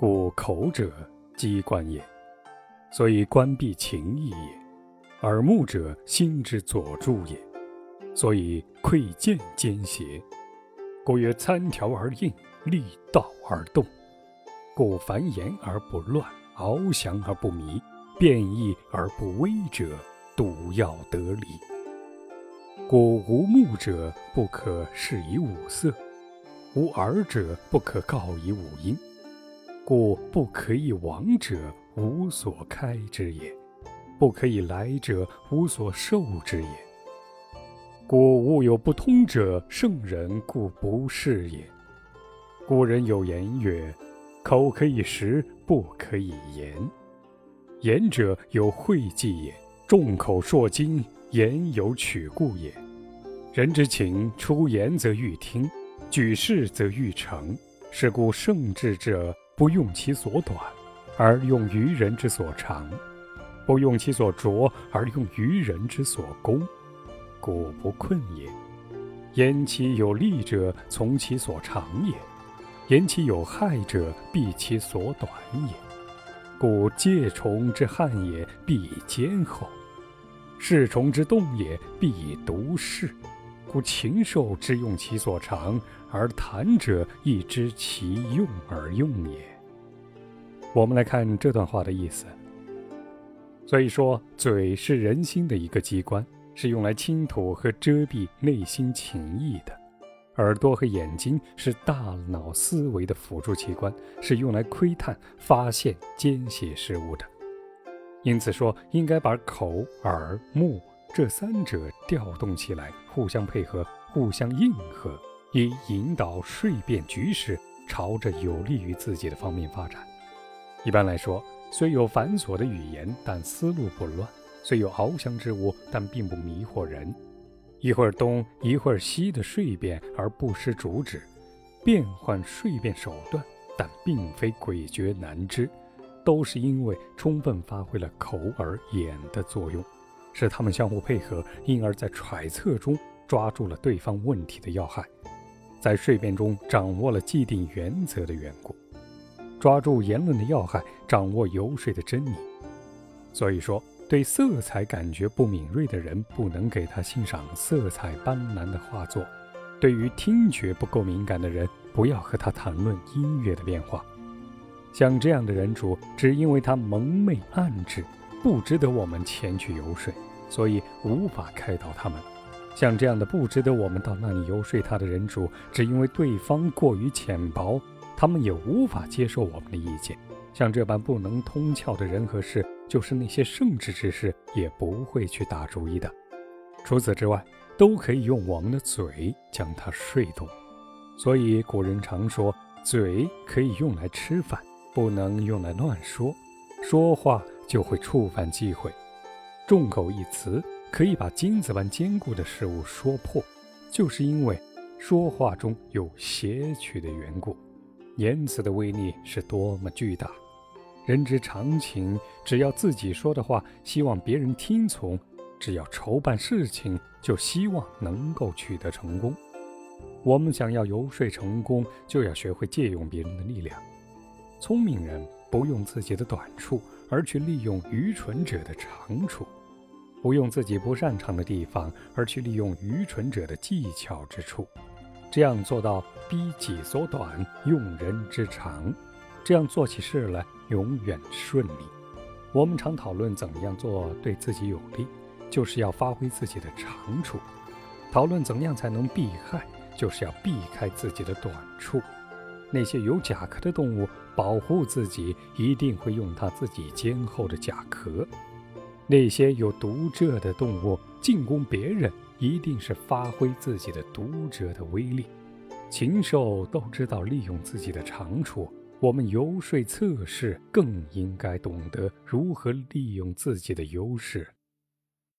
故口者，机关也，所以关闭情意也；耳目者，心之佐助也，所以窥见奸邪。故曰：参条而应，立道而动。故繁言而不乱，翱翔而不迷，变异而不危者，笃要得离。故无目者不可视以五色，无耳者不可告以五音。故不可以往者，无所开之也；不可以来者，无所受之也。故物有不通者，圣人故不是也。古人有言曰：“口可以食，不可以言。言者有讳忌也。众口铄金，言有曲故也。人之情，出言则欲听，举事则欲成。是故圣智者。”不用其所短，而用于人之所长；不用其所拙，而用于人之所攻，故不困也。言其有利者，从其所长也；言其有害者，避其所短也。故戒虫之悍也，必以坚厚；恃虫之动也，必以独视。故禽兽之用其所长，而谈者亦知其用而用也。我们来看这段话的意思。所以说，嘴是人心的一个机关，是用来倾吐和遮蔽内心情意的；耳朵和眼睛是大脑思维的辅助器官，是用来窥探、发现奸邪事物的。因此说，应该把口、耳、目这三者调动起来，互相配合、互相应和，以引导睡变局势朝着有利于自己的方面发展。一般来说，虽有繁琐的语言，但思路不乱；虽有翱翔之物，但并不迷惑人。一会儿东，一会儿西的睡变而不失主旨，变换睡变手段，但并非诡谲难知，都是因为充分发挥了口、耳、眼的作用，使他们相互配合，因而，在揣测中抓住了对方问题的要害，在睡变中掌握了既定原则的缘故。抓住言论的要害，掌握游说的真理。所以说，对色彩感觉不敏锐的人，不能给他欣赏色彩斑斓的画作；对于听觉不够敏感的人，不要和他谈论音乐的变化。像这样的人主，只因为他蒙昧暗智，不值得我们前去游说，所以无法开导他们。像这样的不值得我们到那里游说他的人主，只因为对方过于浅薄。他们也无法接受我们的意见，像这般不能通窍的人和事，就是那些圣智之士也不会去打主意的。除此之外，都可以用我们的嘴将它说动。所以古人常说，嘴可以用来吃饭，不能用来乱说。说话就会触犯忌讳。众口一词可以把金子般坚固的事物说破，就是因为说话中有邪曲的缘故。言辞的威力是多么巨大！人之常情，只要自己说的话，希望别人听从；只要筹办事情，就希望能够取得成功。我们想要游说成功，就要学会借用别人的力量。聪明人不用自己的短处，而去利用愚蠢者的长处；不用自己不擅长的地方，而去利用愚蠢者的技巧之处。这样做到逼己所短，用人之长，这样做起事来永远顺利。我们常讨论怎样做对自己有利，就是要发挥自己的长处；讨论怎样才能避害，就是要避开自己的短处。那些有甲壳的动物，保护自己一定会用它自己坚厚的甲壳；那些有毒蛰的动物，进攻别人。一定是发挥自己的读者的威力，禽兽都知道利用自己的长处，我们游说测试更应该懂得如何利用自己的优势。